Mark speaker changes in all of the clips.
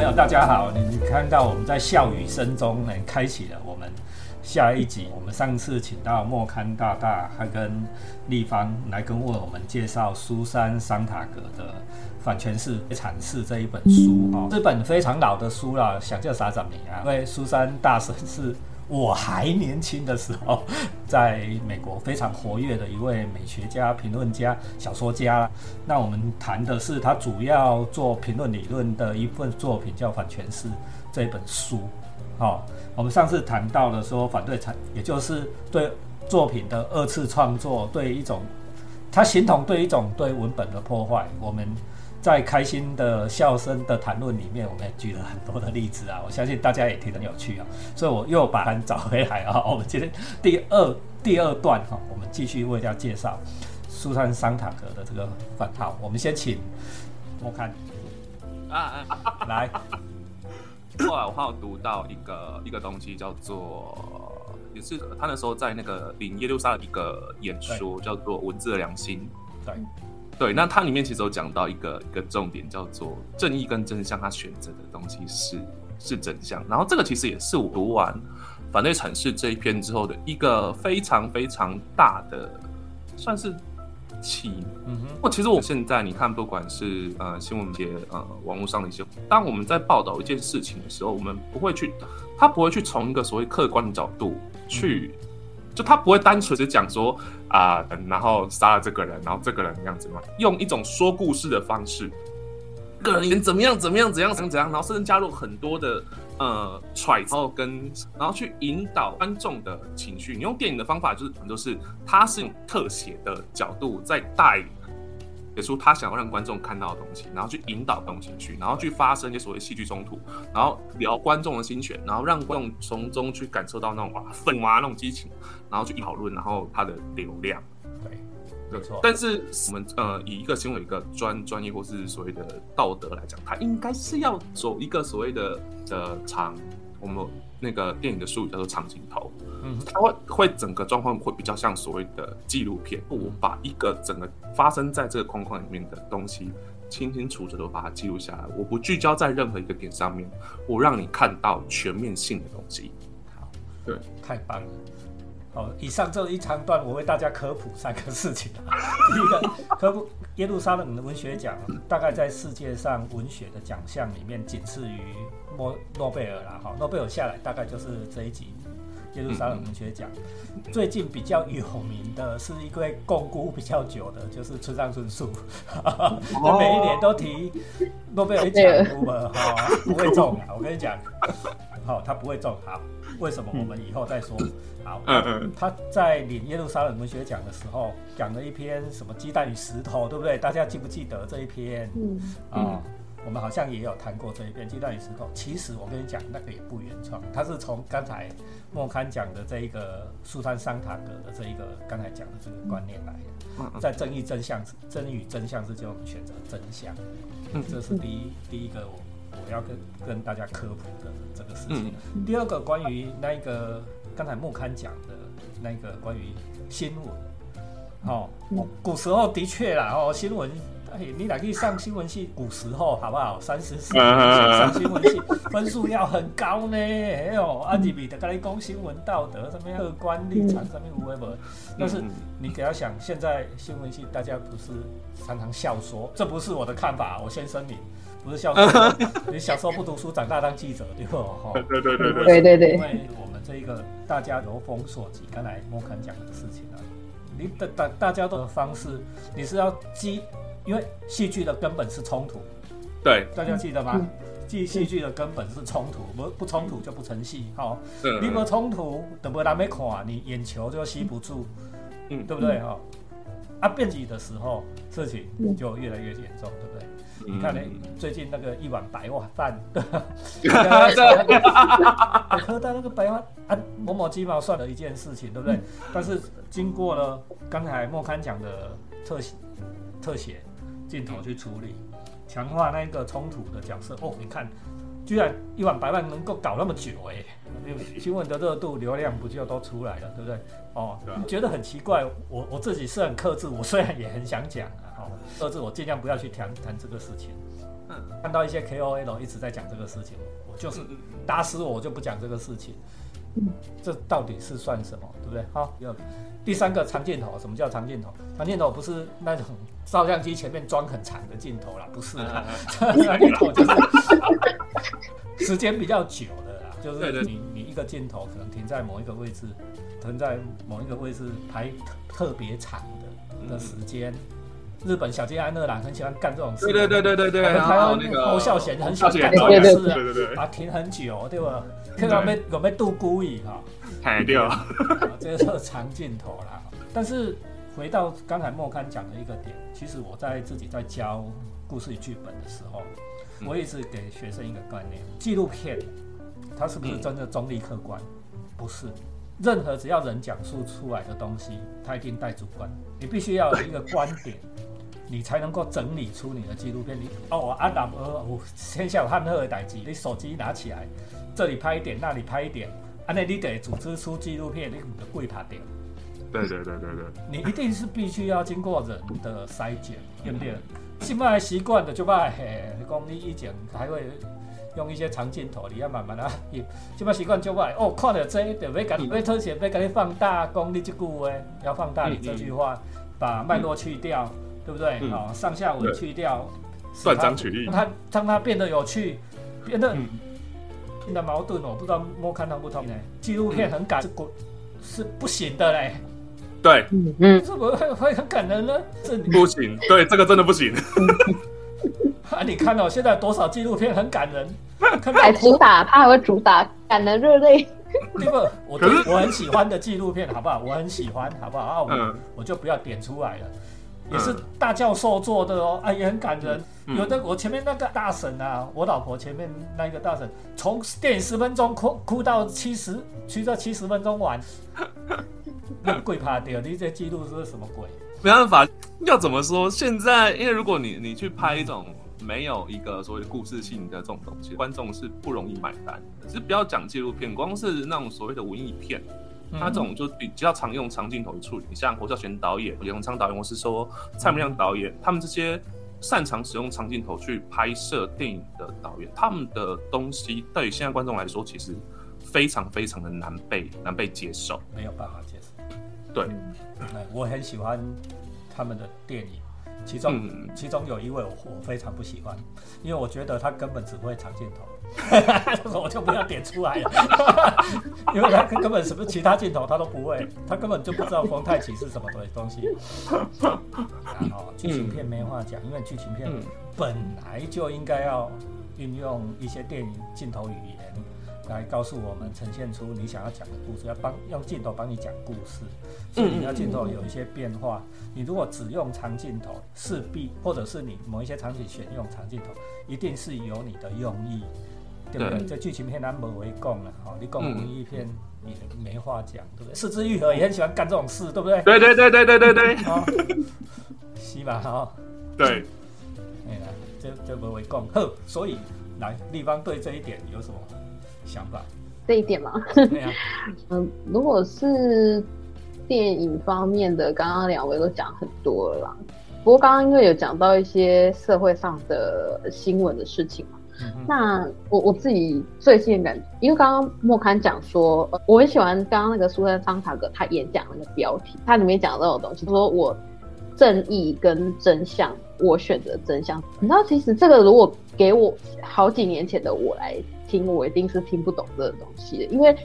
Speaker 1: 朋友，大家好！你看到我们在笑语声中呢，开启了我们下一集。我们上次请到莫刊大大，他跟立方来跟为我们介绍苏珊桑塔格的《反诠释阐释》这一本书哦，这本非常老的书了，想叫啥子名啊？因为苏珊大神是。我还年轻的时候，在美国非常活跃的一位美学家、评论家、小说家。那我们谈的是他主要做评论理论的一份作品，叫《反诠释》这本书。好，我们上次谈到了说反对产，也就是对作品的二次创作，对一种他形同对一种对文本的破坏。我们。在开心的笑声的谈论里面，我们也举了很多的例子啊，我相信大家也听得很有趣啊，所以我又把它找回来啊。我们今天第二第二段哈，我们继续为大家介绍苏珊桑塔格的这个番号。我们先请我看啊啊来，
Speaker 2: 后来我还有读到一个一个东西叫做，也是他那时候在那个领耶路撒冷一个演说，叫做文字的良心。
Speaker 1: 对。
Speaker 2: 对，那它里面其实有讲到一个一个重点，叫做正义跟真相，他选择的东西是是真相。然后这个其实也是我读完反对阐释这一篇之后的一个非常非常大的算是启。嗯哼。我其实我现在你看，不管是呃新闻节呃网络上的一些，当我们在报道一件事情的时候，我们不会去，他不会去从一个所谓客观的角度去。就他不会单纯的讲说啊，然后杀了这个人，然后这个人这样子嘛，用一种说故事的方式，个人怎么样怎么样怎样怎样怎样，然后甚至加入很多的呃揣测跟，然后去引导观众的情绪。你用电影的方法就是，很多是他是用特写的角度在带。写出他想要让观众看到的东西，然后去引导观众情绪，然后去发生一些所谓戏剧冲突，然后聊观众的心弦，然后让观众从中去感受到那种哇愤啊那种激情，然后去讨论，然后他的流量。
Speaker 1: 对，没错。
Speaker 2: 但是我们呃以一个新闻一个专专业或是所谓的道德来讲，它应该是要走一个所谓的呃长我们。那个电影的术语叫做长镜头，嗯，它会会整个状况会比较像所谓的纪录片，我把一个整个发生在这个框框里面的东西清清楚楚的把它记录下来，我不聚焦在任何一个点上面，我让你看到全面性的东西。
Speaker 1: 好，
Speaker 2: 对，
Speaker 1: 太棒了。好，以上这一长段我为大家科普三个事情。第一个科普耶路撒冷的文学奖，大概在世界上文学的奖项里面仅次于。诺诺贝尔啦，哈，诺贝尔下来大概就是这一集耶路撒冷文学奖。最近比较有名的是一位共估比较久的，就是村上春树，每一年都提诺贝尔奖，哈，不会中啊！我跟你讲，好，他不会中，好，为什么？我们以后再说。好，嗯嗯，他在领耶路撒冷文学奖的时候讲了一篇什么鸡蛋与石头，对不对？大家记不记得这一篇？嗯，啊。我们好像也有谈过这一篇《鸡蛋与石头》，其实我跟你讲，那个也不原创，他是从刚才莫刊讲的这一个苏珊桑塔格的这一个刚才讲的这个观念来的。在正义真相真与真相之间，我们选择真相。嗯，这是第一第一个我我要跟跟大家科普的这个事情。第二个关于那个刚才木刊讲的那个关于新闻，哦，古时候的确啦，哦，新闻。哎，你来去上新闻系，古时候好不好？三十四上新闻系，分数要很高呢。哎呦，阿吉比的跟你讲新闻道德，什么客观立场，什么无为不？但是你给他想，现在新闻系大家不是常常笑说，这不是我的看法，我先声明，不是笑死。你小时候不读书，长大当记者，对不？哈，
Speaker 2: 对对对
Speaker 3: 对对对。
Speaker 1: 因为我们这一个大家由风所及，刚才莫肯讲的事情啊，你的大大家的方式，你是要激。因为戏剧的根本是冲突，
Speaker 2: 对，
Speaker 1: 大家记得吗？戏戏剧的根本是冲突，不不冲突就不成戏。好，你不冲突，等不来没看，你眼球就吸不住，嗯，对不对？哈，啊，辩解的时候，事情就越来越严重，对不对？你看，呢，最近那个一碗白饭 饭，喝到那个白饭啊，某某鸡毛算了一件事情，对不对？但是经过了刚才莫刊讲的特写，特写。镜头去处理，强化那个冲突的角色。哦，你看，居然一碗白饭能够搞那么久哎！新闻的热度、流量不就都出来了，对不对？哦，你觉得很奇怪。我我自己是很克制，我虽然也很想讲啊，哦，克制我尽量不要去谈谈这个事情。看到一些 KOL 一直在讲这个事情，我就是打死我，我就不讲这个事情。这到底是算什么，对不对？好，有第三个长镜头，什么叫长镜头？长镜头不是那种照相机前面装很长的镜头啦，不是啦，长镜头就是时间比较久的啦，就是你你一个镜头可能停在某一个位置，停在某一个位置拍特别长的的时间。日本小津安二郎很喜欢干这种事，
Speaker 2: 对对对对对对，
Speaker 1: 台湾
Speaker 2: 那个
Speaker 1: 侯孝贤很喜欢干
Speaker 2: 这
Speaker 1: 这种事，啊停很久，对吧？看到没有没度故意哈，
Speaker 2: 太掉，
Speaker 1: 这个是长镜头啦。但是回到刚才莫刊讲的一个点，其实我在自己在教故事与剧本的时候，我一直给学生一个概念：纪录片它是不是真的中立客观？不是。任何只要人讲述出来的东西，它一定带主观。你必须要有一个观点，你才能够整理出你的纪录片。你哦，我阿达呃，我天下有汉赫的代机，你手机拿起来，这里拍一点，那里拍一点，啊，那你得组织出纪录片，你得贵他点。
Speaker 2: 对对对对对，
Speaker 1: 你一定是必须要经过人的筛检，对不对？现在习惯的就把嘿，讲你以前还会。用一些长镜头，你要慢慢啊，现在习惯就来哦，看到这就要赶，要特写，要赶你放大，讲你这句话，要放大你这句话，把脉络去掉，对不对？哦，上下文去掉，
Speaker 2: 断章取义，
Speaker 1: 让它让它变得有趣，变得变得矛盾。我不知道莫看到不同呢？纪录片很感是不，是不行的嘞。
Speaker 2: 对，
Speaker 1: 嗯，怎么会会很感人呢？这
Speaker 2: 不行，对，这个真的不行。
Speaker 1: 啊！你看到现在多少纪录片很感人，
Speaker 3: 还主打他还会主打感人热泪。
Speaker 1: 对不？我我很喜欢的纪录片，好不好？我很喜欢，好不好？啊，我我就不要点出来了。也是大教授做的哦，啊，也很感人。有的我前面那个大婶啊，我老婆前面那一个大婶，从电影十分钟哭哭到七十，去到七十分钟完，那鬼怕掉！你这记录是什么鬼？
Speaker 2: 没办法，要怎么说？现在因为如果你你去拍一种。没有一个所谓故事性的这种东西，观众是不容易买单。其实不要讲纪录片，光是那种所谓的文艺片，它这种就比较常用长镜头去处理。像侯孝贤导演、李鸿昌导演，或是说蔡明亮导演，他们这些擅长使用长镜头去拍摄电影的导演，他们的东西对于现在观众来说，其实非常非常的难被难被接受，
Speaker 1: 没有办法接受。
Speaker 2: 对，
Speaker 1: 我很喜欢他们的电影。其中，其中有一位我我非常不喜欢，因为我觉得他根本只会长镜头，我就不要点出来了，因为他根本什么其他镜头他都不会，他根本就不知道冯太奇是什么东东西。然后剧情片没话讲，因为剧情片本来就应该要运用一些电影镜头语言。来告诉我们，呈现出你想要讲的故事，要帮用镜头帮你讲故事，所以你要镜头有一些变化。你如果只用长镜头，势必或者是你某一些场景选用长镜头，一定是有你的用意，对不对？这剧情片咱无为讲了，好，你讲文艺片你没话讲，对不对？四肢愈合也很喜欢干这种事，对不对？
Speaker 2: 对对对对对对对，
Speaker 1: 是吧？哈，
Speaker 2: 对，
Speaker 1: 哎呀，这这无为讲，呵，所以来立方对这一点有什么？想法
Speaker 3: 这一点嘛，嗯，如果是电影方面的，刚刚两位都讲很多了。不过刚刚因为有讲到一些社会上的新闻的事情嘛，那我我自己最近感觉，因为刚刚莫刊讲说，我很喜欢刚刚那个苏珊桑塔格他演讲那个标题，它里面讲的那种东西，说我正义跟真相，我选择真相。你知道，其实这个如果给我好几年前的我来。听我一定是听不懂这个东西的，因为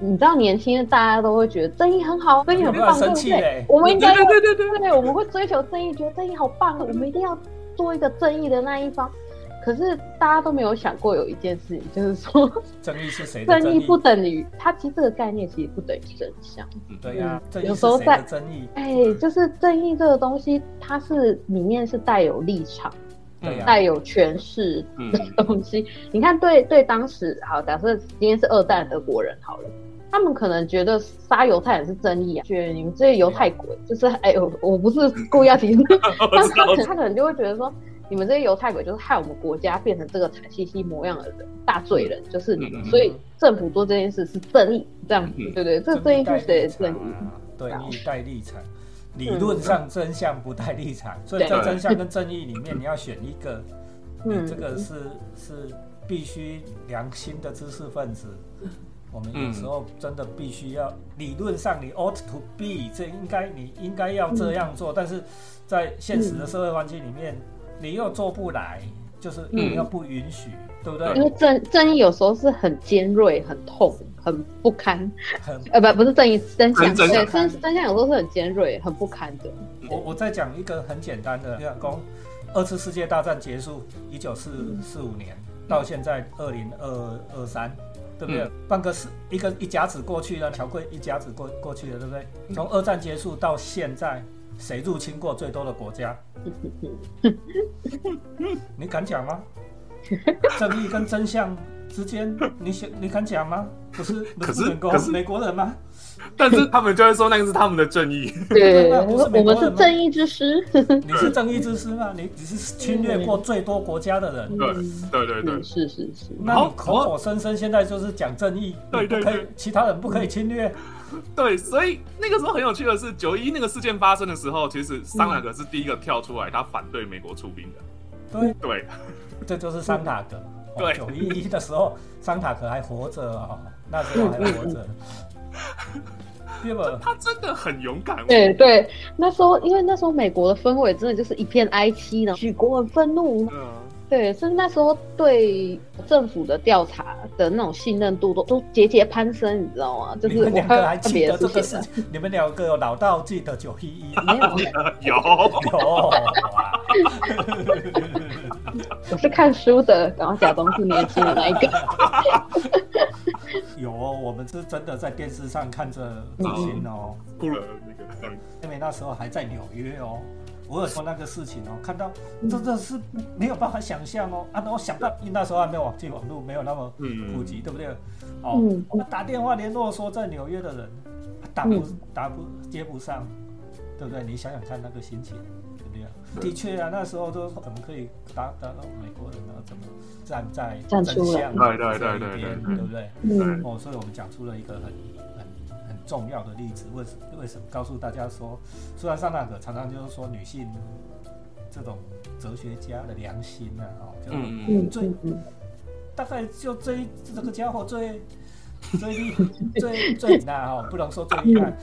Speaker 3: 你知道，年轻人大家都会觉得正义很好，正义很棒，对不对？我们应该
Speaker 2: 对对对对
Speaker 3: 对，我们会追求正义，觉得正义好棒，我们一定要做一个正义的那一方。可是大家都没有想过有一件事情，就是说
Speaker 1: 正义是谁？
Speaker 3: 正义不等于它，其实这个概念其实不等于真相。
Speaker 1: 对呀，
Speaker 3: 有时候在
Speaker 1: 正义，
Speaker 3: 哎，就是正义这个东西，它是里面是带有立场。带有权势的东西，你看，对对，当时好，假设今天是二代德国人好了，他们可能觉得杀犹太人是正义啊，觉得你们这些犹太鬼就是，哎呦，我不是故意要提，但他他可能就会觉得说，你们这些犹太鬼就是害我们国家变成这个惨兮兮模样的人，大罪人就是你们，所以政府做这件事是正义，这样子，对对？这正义是谁的正义？
Speaker 1: 对义带立场。理论上真相不带立场，所以在真相跟正义里面，你要选一个，你这个是是必须良心的知识分子。我们有时候真的必须要，理论上你 ought to be，这应该你应该要这样做，但是在现实的社会环境里面，你又做不来，就是你又不允许，对不对？
Speaker 3: 因为正正义有时候是很尖锐、很痛、很不堪，很呃不不是正义真相，对真真相有时候是很尖锐、很不堪的。
Speaker 1: 我我再讲一个很简单的，讲公二次世界大战结束，一九四四五年到现在二零二二三。对不对？半个是一个一甲子过去了，乔贵一甲子过过去了，对不对？从二战结束到现在，谁入侵过最多的国家？你敢讲吗？正义跟真相之间，你想你敢讲吗？不是，
Speaker 2: 可是
Speaker 1: 可是美国人吗？
Speaker 2: 但是他们就会说那个是他们的正义。
Speaker 3: 对，我们是正义之师。
Speaker 1: 你是正义之师吗？你你是侵略过最多国家的人。
Speaker 2: 对对对对，
Speaker 3: 是是是。
Speaker 1: 那你口口声声现在就是讲正义，
Speaker 2: 对对对，
Speaker 1: 其他人不可以侵略。
Speaker 2: 对，所以那个时候很有趣的是，九一那个事件发生的时候，其实桑塔格是第一个跳出来，他反对美国出兵
Speaker 1: 的。对
Speaker 2: 对，
Speaker 1: 这就是桑塔格。
Speaker 2: 对，
Speaker 1: 九一一的时候，桑塔可还活着哦，那时候还活着。
Speaker 2: 他真的很勇敢。
Speaker 3: 对对，那时候因为那时候美国的氛围真的就是一片哀戚呢，举国很愤怒。嗯，对，甚至那时候对政府的调查的那种信任度都都节节攀升，你知道吗？就是我
Speaker 1: 两个还记得这个事，你们两个有老道记得九一一？
Speaker 3: 没有，
Speaker 2: 有
Speaker 1: 有。
Speaker 3: 我 是看书的，然后假装是年轻的那一个。
Speaker 1: 有哦，我们是真的在电视上看着执行哦。
Speaker 2: 哭了那个，
Speaker 1: 因为那时候还在纽约哦。我有说那个事情哦，看到真的是没有办法想象哦。啊，我想到，因那时候还没有网际网络，没有那么普及，对不对？哦，我们打电话联络说在纽约的人打不打不接不上，对不对？你想想看那个心情。的确啊，那时候都怎么可以打打到美国人呢？怎么站在真相
Speaker 2: 对对对对
Speaker 1: 边，对不对？嗯。哦，所以我们讲出了一个很很很重要的例子。为为什么告诉大家说，虽然上那个常常就是说女性这种哲学家的良心啊，哦，就最大概就这这个家伙最 最厉最最那哦，不能说最厉害。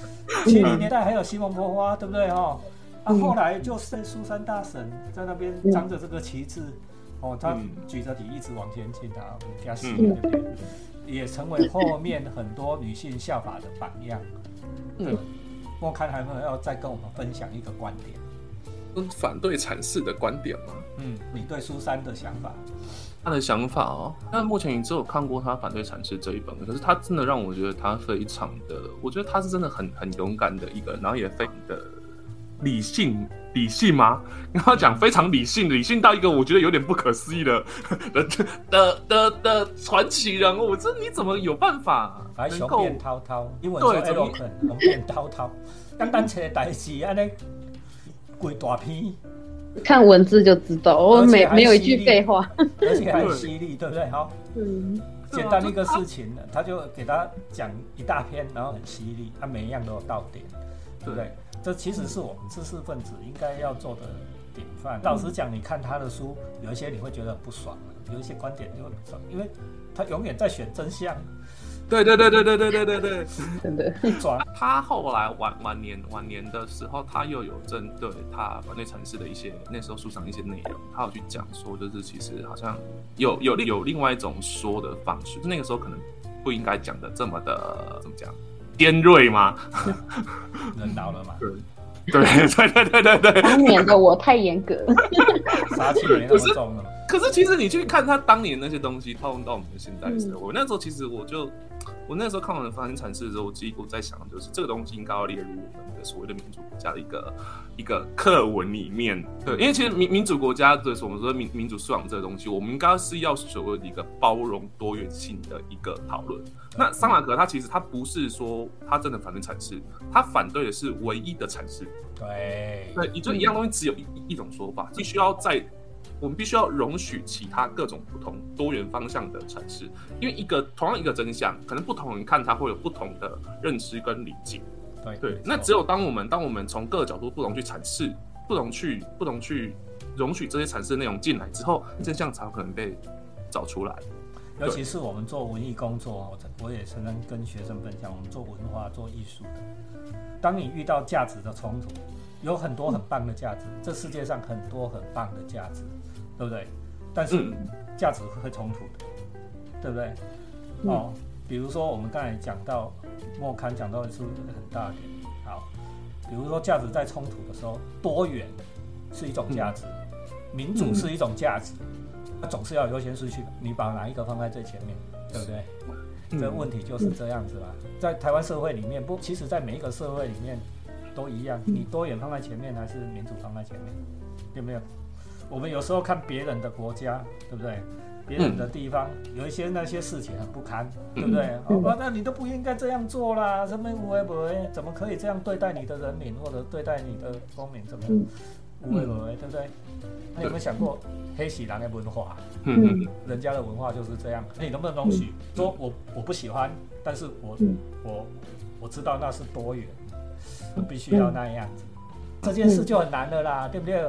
Speaker 1: 七零年代还有西蒙波花，对不对哈？啊，后来就是苏珊大婶在那边张着这个旗帜，哦，他举着旗一直往前进，他加西那边也成为后面很多女性效法的榜样。嗯，我看还有要再跟我们分享一个观点，
Speaker 2: 反对阐释的观点吗？
Speaker 1: 嗯，你对苏珊的想法？
Speaker 2: 他的想法哦，那目前你只有看过他反对阐释这一本，可是他真的让我觉得他非常的，我觉得他是真的很很勇敢的一个人，然后也非常的。理性，理性吗？跟他讲非常理性，理性到一个我觉得有点不可思议的 的的的的传奇人物。这你怎么有办法能够
Speaker 1: 滔滔？英文说 eloquent，雄辩滔滔。单单写代词，安尼鬼大篇，
Speaker 3: 看文字就知道，我没没有一句废话，
Speaker 1: 而且还犀利，对不对？好，嗯，简单一个事情，他就给他讲一大篇，然后很犀利，他每一样都有到点，对不对？这其实是我们知识分子应该要做的典范。老实讲，你看他的书，有一些你会觉得不爽，有一些观点就会不爽，因为他永远在选真相。
Speaker 2: 对对对对对对对对对，
Speaker 3: 真的。
Speaker 2: 他后来晚晚年晚年的时候，他又有针对他反对城市的一些那时候书上一些内容，他有去讲说，就是其实好像有有有另外一种说的方式，就那个时候可能不应该讲的这么的怎么讲。尖锐吗？
Speaker 1: 人老了嘛？
Speaker 2: 对对对对对对对。
Speaker 3: 当年的我太严格，
Speaker 1: 杀气没那么重了。
Speaker 2: 可是其实你去看他当年那些东西套用到我们的现在的时候，我那时候其实我就。我那时候看完《发生阐释》的时候，我几乎在想，就是这个东西应该要列入我们的所谓的民主国家的一个一个课文里面。对，因为其实民民主国家的我们说民民主素养这个东西，我们应该是要所谓的一个包容多元性的一个讨论。那桑马格他其实他不是说他真的反对阐释，他反对的是唯一的阐释。
Speaker 1: 对，
Speaker 2: 对，也就一样东西只有一一种说法，必须要在。我们必须要容许其他各种不同多元方向的阐释，因为一个同样一个真相，可能不同人看它会有不同的认知跟理解。
Speaker 1: 对
Speaker 2: 对，那只有当我们当我们从各个角度不同去阐释，不同去不同去容许这些阐释内容进来之后，真相才有可能被找出来。
Speaker 1: 尤其是我们做文艺工作，我我也曾经跟学生分享，我们做文化、做艺术的，当你遇到价值的冲突，有很多很棒的价值，这世界上很多很棒的价值，对不对？但是价值会冲突的，对不对？哦，比如说我们刚才讲到莫刊讲到的是很大点，好，比如说价值在冲突的时候，多元是一种价值，民主是一种价值。那总是要优先顺序，你把哪一个放在最前面，对不对？这问题就是这样子啦。在台湾社会里面，不，其实在每一个社会里面都一样，你多元放在前面还是民主放在前面，有没有？我们有时候看别人的国家，对不对？别人的地方有一些那些事情很不堪，对不对？哦，那你都不应该这样做啦，什么无为不为，怎么可以这样对待你的人民或者对待你的公民？怎么无为不为，对不对？那有没有想过黑喜狼的文化？嗯，人家的文化就是这样。那你能不能容许说我我不喜欢，但是我我我知道那是多元，我必须要那样子。这件事就很难的啦，对不对？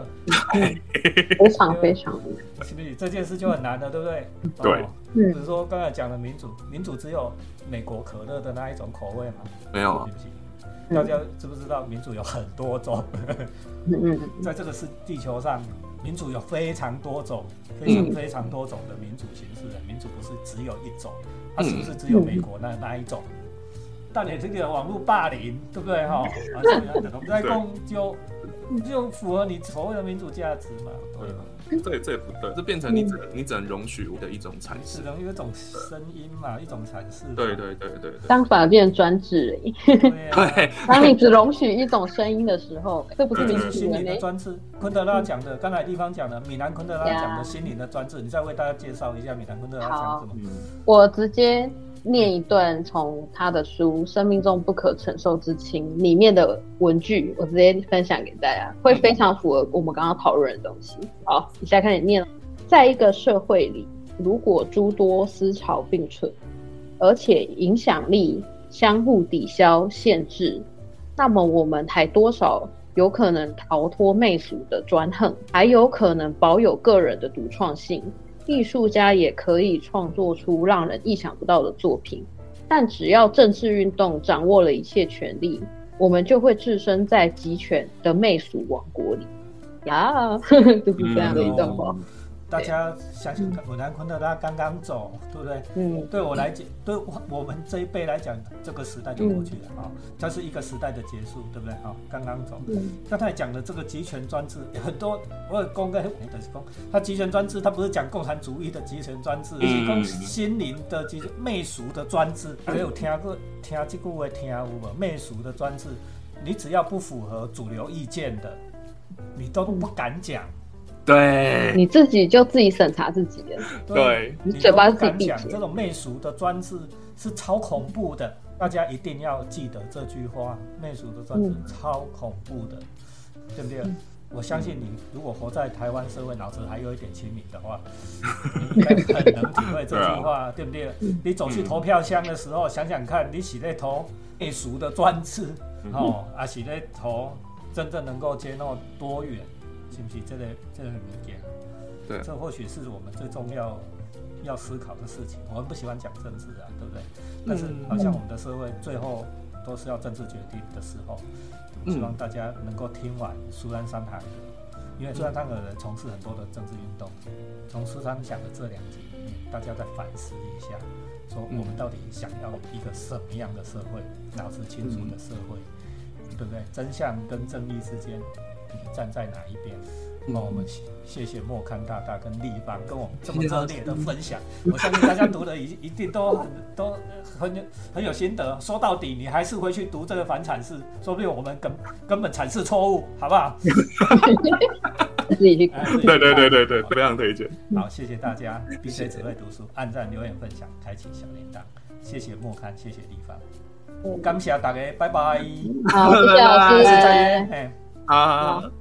Speaker 3: 非常非常
Speaker 1: 难，是不是？这件事就很难的，对不对？
Speaker 2: 对。
Speaker 1: 比如说刚才讲的民主，民主只有美国可乐的那一种口味吗？
Speaker 2: 没有。
Speaker 1: 对不起，大家知不知道民主有很多种？在这个是地球上。民主有非常多种，非常非常多种的民主形式的。民主不是只有一种，它是不是只有美国那那一种？但你这个网络霸凌，对不对哈？啊，我们在共就就符合你所谓的民主价值嘛？对吗？
Speaker 2: 这这也不对，这变成你只你只能容许的一种阐释，
Speaker 1: 只能有一种声音嘛，一种阐释。
Speaker 2: 对对对对对。
Speaker 3: 当反而变成专制
Speaker 2: 了。对。
Speaker 3: 当你只容许一种声音的时候，这不是民主
Speaker 1: 心灵的专制。昆德拉讲的，刚才地方讲的，米兰昆德拉讲的心灵的专制，你再为大家介绍一下米兰昆德拉讲什么？
Speaker 3: 我直接。念一段从他的书《生命中不可承受之轻》里面的文句，我直接分享给大家，会非常符合我们刚刚讨论的东西。好，你现在开始念。在一个社会里，如果诸多思潮并存，而且影响力相互抵消、限制，那么我们还多少有可能逃脱媚俗的专横，还有可能保有个人的独创性。艺术家也可以创作出让人意想不到的作品，但只要政治运动掌握了一切权力，我们就会置身在集权的媚俗王国里。呀，就是这样的一段话。
Speaker 1: 大家想想看，米兰昆德拉刚刚走，对不对？嗯，对我来讲，对我我们这一辈来讲，这个时代就过去了啊，这是一个时代的结束，对不对？啊，刚刚走。刚才讲的这个集权专制，很多我有公开，的是公，他集权专制，他不是讲共产主义的集权专制，是讲心灵的集媚俗的专制。没有听过听这句话听有无？媚俗的专制，你只要不符合主流意见的，你都不敢讲。
Speaker 2: 对，
Speaker 3: 你自己就自己审查自己了。
Speaker 2: 对，
Speaker 3: 你嘴巴自己闭
Speaker 1: 这种媚俗的专制是超恐怖的，大家一定要记得这句话：媚俗的专制超恐怖的，对不对？我相信你，如果活在台湾社会，脑子还有一点清明的话，你应该很能体会这句话，对不对？你走去投票箱的时候，想想看，你洗在投媚俗的专制，哦，啊，洗在投真正能够接纳多元。是不是？这个这个理解？
Speaker 2: 对，
Speaker 1: 这或许是？我们最重要要思考的事情。我们不喜欢讲政治啊，对不对？但是？好像我们的社会最后都是？要政治决定的时候，希望大家能够听完苏丹山海，因为苏丹山海人从事很多的政治运动。从苏丹讲的这两集里面，大家再反思一下，说我们到底想要一个什么样的社会，脑子清楚的社会，对不对？真相跟正义之间。站在哪一边？那我们谢谢莫康大大跟立方跟我们这么热烈的分享。我相信大家读的一一定都很都很有很有心得。说到底，你还是回去读这个反阐释，说不定我们根根本阐释错误，好不好？
Speaker 3: 自己去
Speaker 2: 对对对对对，非常推荐。
Speaker 1: 好，谢谢大家。B C 只会读书，按赞、留言、分享，开启小铃铛。谢谢莫康，谢谢立方，感谢大家，拜拜。
Speaker 3: 好，谢谢老师，
Speaker 1: 再见。
Speaker 2: 啊。